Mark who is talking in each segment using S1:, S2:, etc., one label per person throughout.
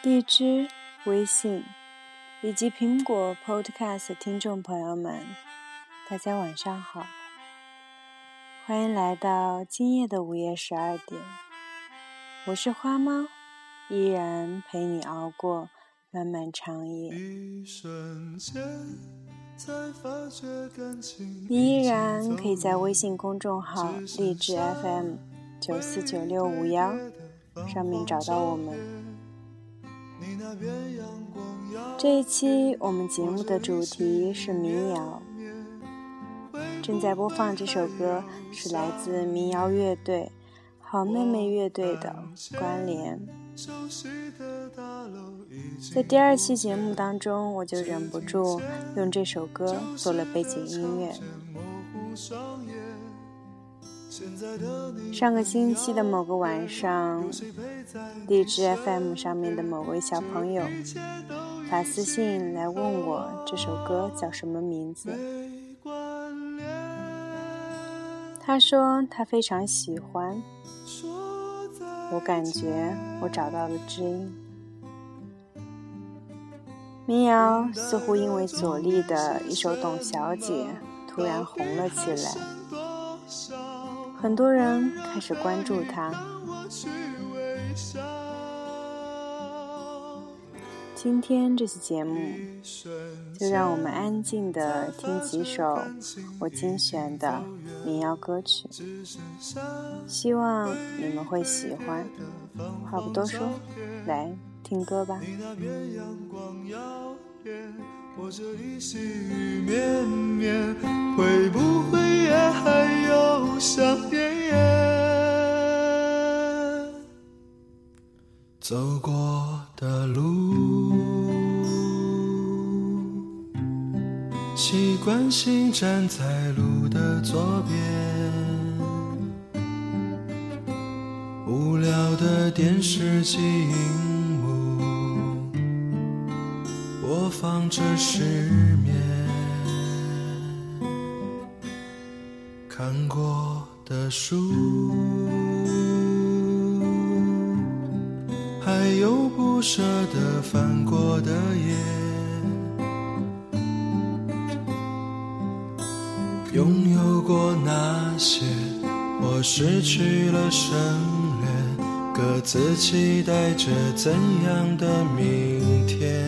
S1: 荔枝、微信以及苹果 Podcast 听众朋友们，大家晚上好，欢迎来到今夜的午夜十二点。我是花猫，依然陪你熬过漫漫长夜。你依然可以在微信公众号荔枝 FM 九四九六五幺上面找到我们。这一期我们节目的主题是民谣，正在播放这首歌是来自民谣乐队好妹妹乐队的《关联》。在第二期节目当中，我就忍不住用这首歌做了背景音乐。上个星期的某个晚上，荔枝 FM 上面的某位小朋友发私信来问我这首歌叫什么名字。他说他非常喜欢，我感觉我找到了知音。民谣似乎因为左立的一首《董小姐》突然红了起来。很多人开始关注他。今天这期节目，就让我们安静的听几首我精选的民谣歌曲，希望你们会喜欢。话不多说，来听歌吧。我这里细雨绵绵，会不会也还有想念？走过的路，习惯性站在路的左边，无聊的电视机。放着失眠，看过的书，还有不舍得翻过的页，拥有过那些，或失去了省略，各自期待着怎样的明天。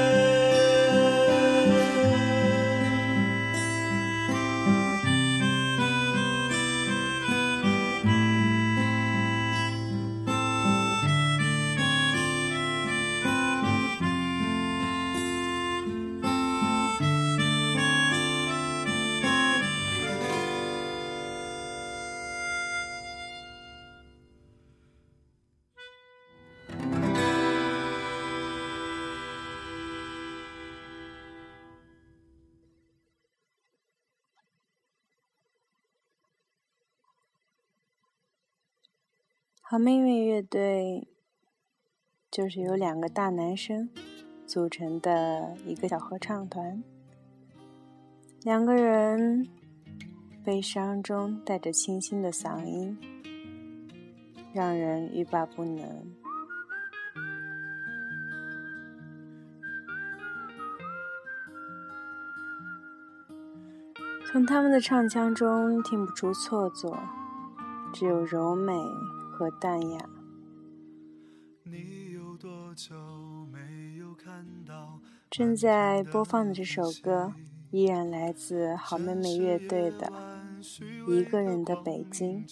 S1: 好妹妹乐队就是由两个大男生组成的一个小合唱团，两个人悲伤中带着清新的嗓音，让人欲罢不能。从他们的唱腔中听不出错作，只有柔美。和淡雅。正在播放的这首歌，依然来自好妹妹乐队的《一个人的北京》，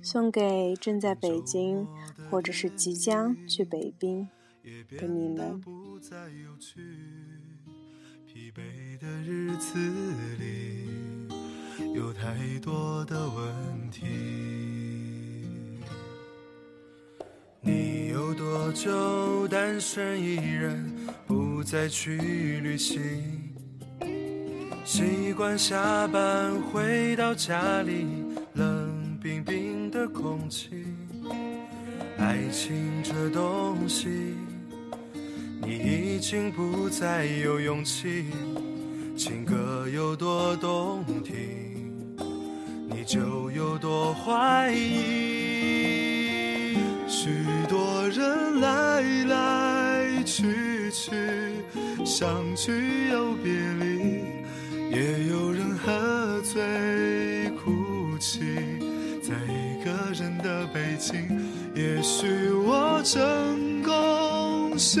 S1: 送给正在北京或者是即将去北京的你们。疲惫的日子里。有太多的问题，你有多久单身一人，不再去旅行。习惯下班回到家里，冷冰冰的空气。爱情这东西，你已经不再有勇气。情歌有多动听，就有多怀疑。许多人来来去去，相聚又别离，也有人喝醉哭泣，在一个人的北京。也许我成功失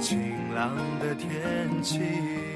S1: 晴朗的天气。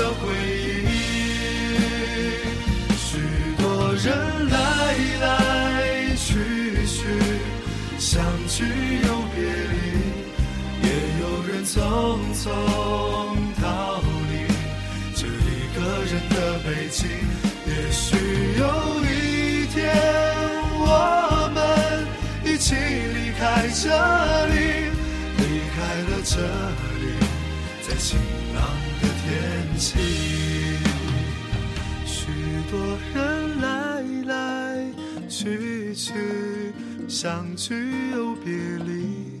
S1: 匆匆逃离这一个人的北京，也许有一天我们一起离开这里，离开了这里，在晴朗的天气。许多人来来去去，相聚又别离。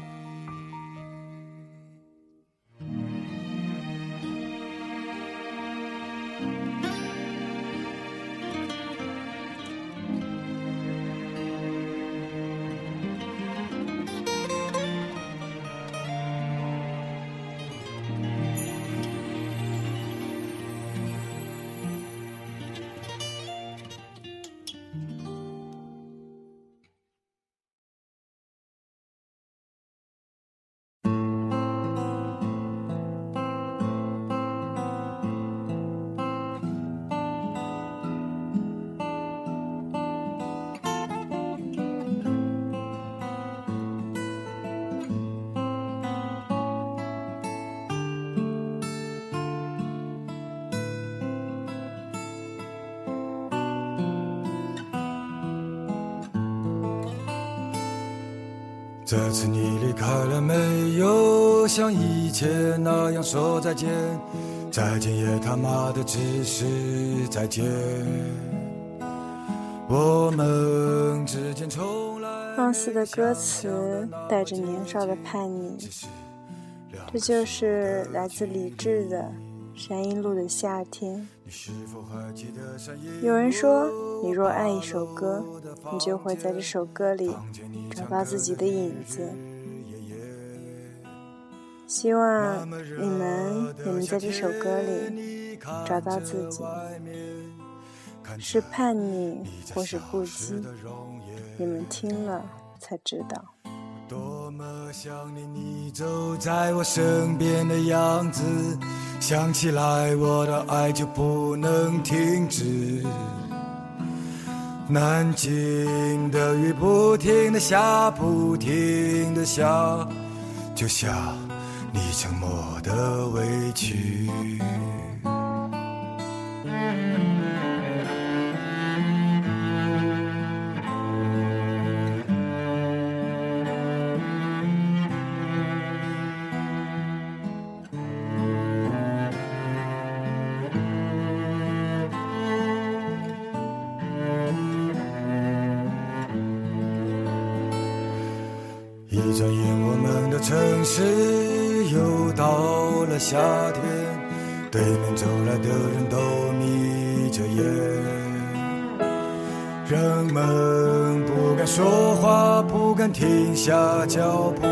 S2: 这次你离开了没有？像以前那样说再见，再见也他妈的只是再见。我们之间从来
S3: 放肆的歌词带着年少的叛逆，这就是来自李志的《山阴路的夏天》。有人说，你若爱一首歌，你就会在这首歌里找到自己的影子。希望你们也能在这首歌里找到自己，是叛逆或是不羁，你们听了才知道。
S2: 多么想念你走在我身边的样子，想起来我的爱就不能停止。南京的雨不停的下，不停的下，就像你沉默的委屈。是又到了夏天。对面走来的人都眯着眼，人们不敢说话，不敢停下脚步，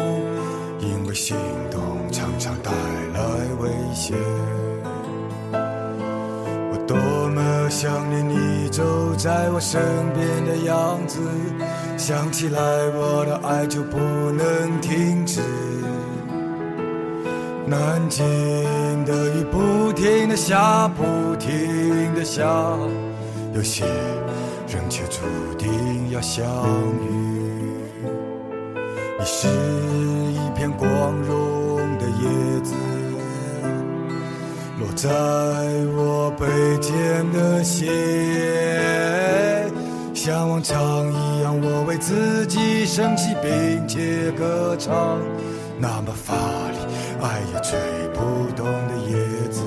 S2: 因为心动常常带来危险。我多么想念你走在我身边的样子。想起来，我的爱就不能停止。南京的雨不停的下，不停的下，有些人却注定要相遇。你是一片光荣的叶子，落在我背肩的斜。像往常一样，我为自己升起，并且歌唱。那么乏力，爱也吹不动的叶子。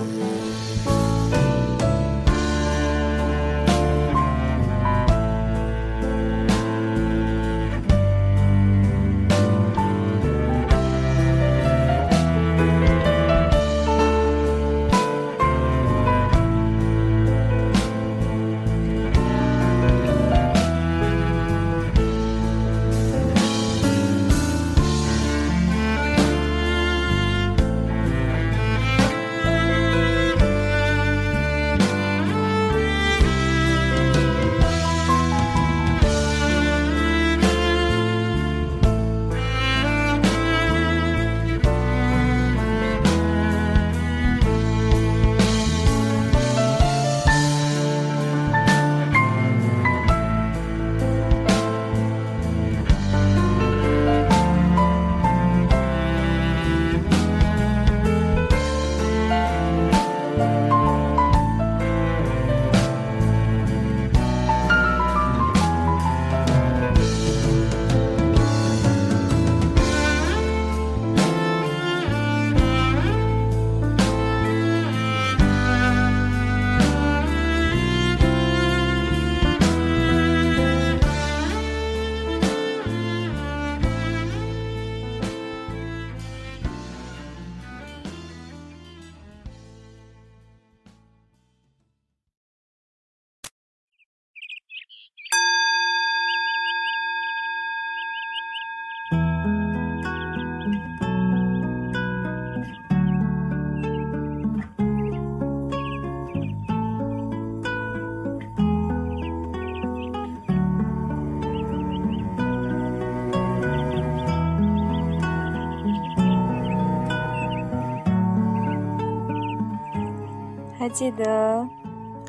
S3: 记得《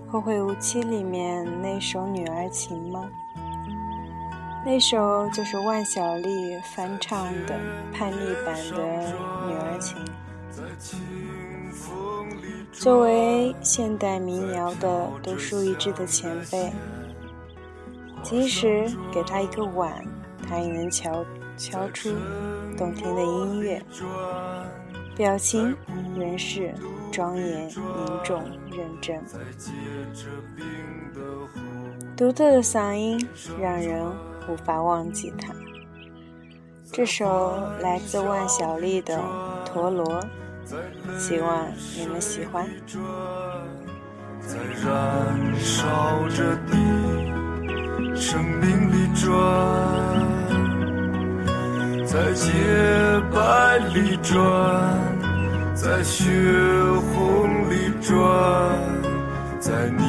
S3: 后会无期》里面那首《女儿情》吗？那首就是万晓利翻唱的叛逆版的《女儿情》。作为现代民谣的独树一帜的前辈，即使给他一个碗，他也能敲敲出动听的音乐，表情人是庄严凝重认真，独特的嗓音让人无法忘记他。这首来自万晓利的《陀螺》，希望你们喜欢。
S4: 在燃烧着的生命里转，在洁白里转，在血红里转，在你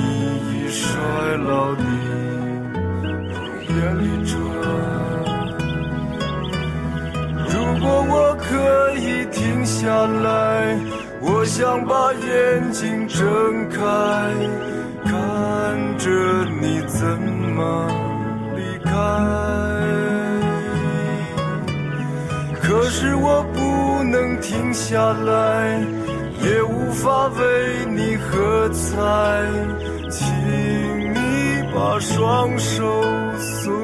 S4: 已衰老的容颜里转。如果我可以停下来，我想把眼睛睁开，看着你怎么离开。可是我不能停下来，也无法为你喝彩，请你把双手松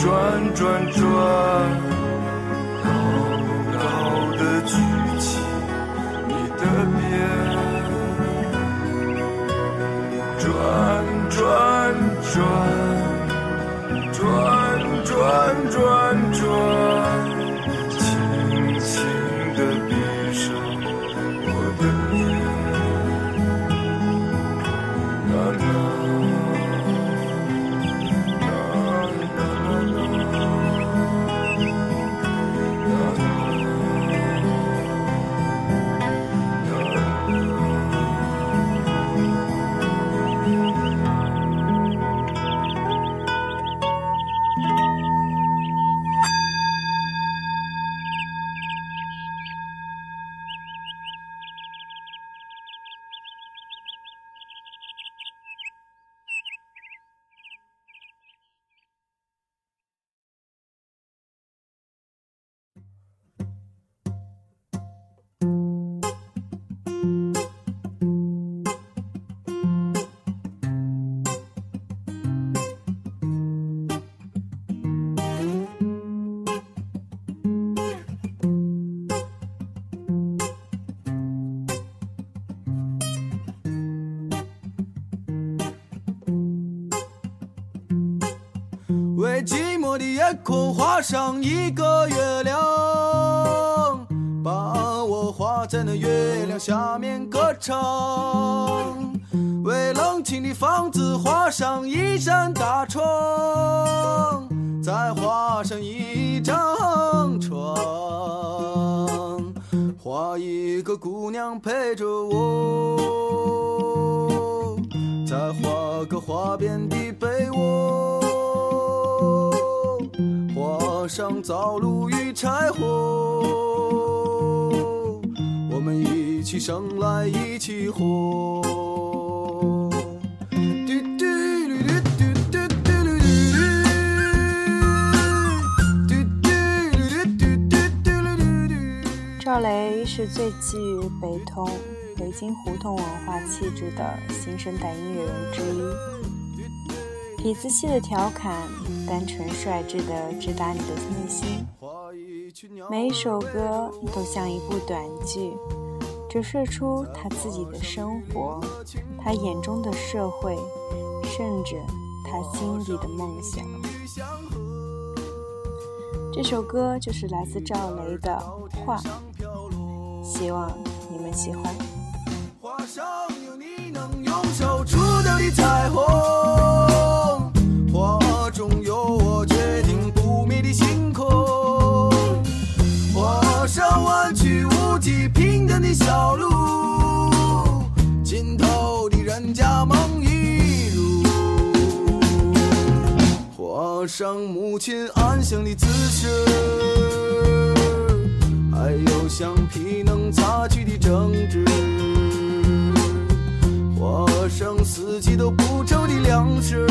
S4: 转转转，的
S5: 夜空画上一个月亮，把我画在那月亮下面歌唱。为冷清的房子画上一扇大窗，再画上一张床，画一个姑娘陪着我，再画个花边的被窝。上灶炉与柴火，我们一起。生来一起活。
S3: 赵雷是最具北通、北京胡同文化气质的新生代音乐人之一。痞子气的调侃，单纯率直的直达你的内心。每一首歌都像一部短剧，折射出他自己的生活，他眼中的社会，甚至他心底的梦想。这首歌就是来自赵雷的《画》。希望你们喜欢。
S5: 画上有你能用手触到的彩虹，的小路，尽头的人家梦一如，画上母亲安详的姿势。还有橡皮能擦去的争执，画上四季都不愁的粮食，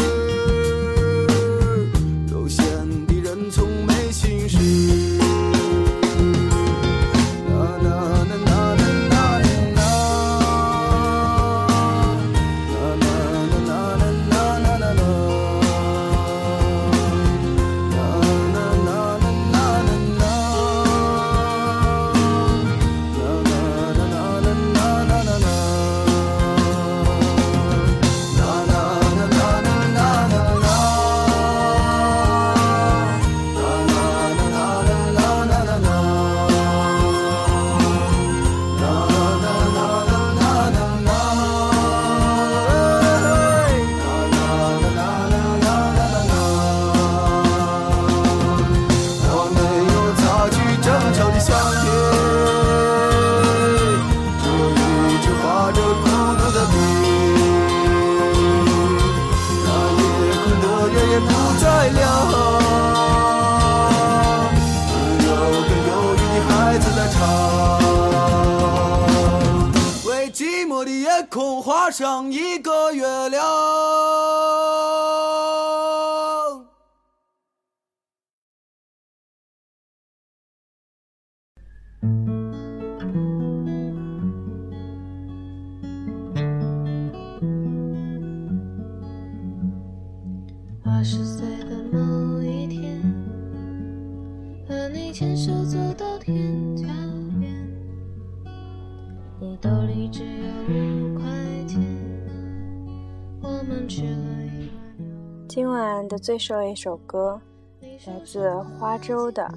S5: 的
S3: 最后一首歌来自花粥的《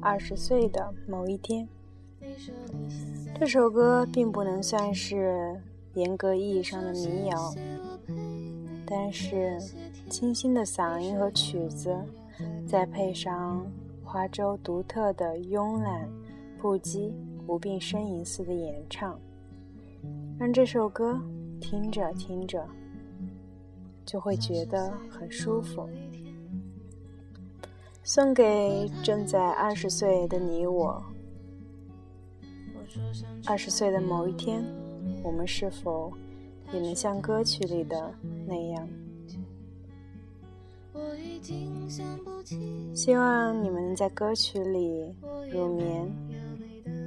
S3: 二十岁的某一天》。这首歌并不能算是严格意义上的民谣，但是清新的嗓音和曲子，再配上花粥独特的慵懒、不羁、无病呻吟似的演唱，让这首歌听着听着。就会觉得很舒服。送给正在二十岁的你我。二十岁的某一天，我们是否也能像歌曲里的那样？希望你们在歌曲里入眠，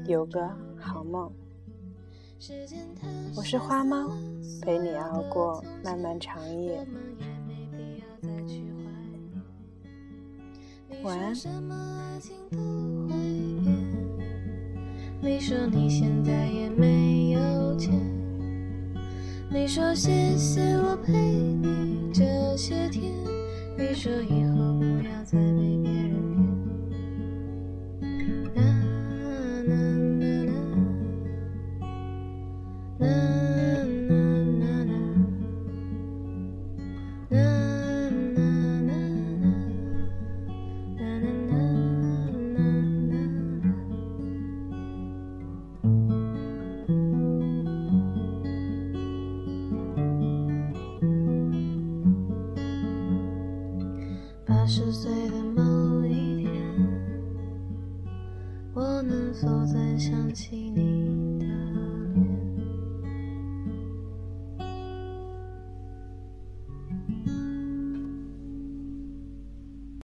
S3: 有个好梦。我是花猫，陪你熬过漫漫长夜。晚安。
S6: 你说你现在也没有钱，你说谢谢我陪你这些天，你说以后不要再被别人。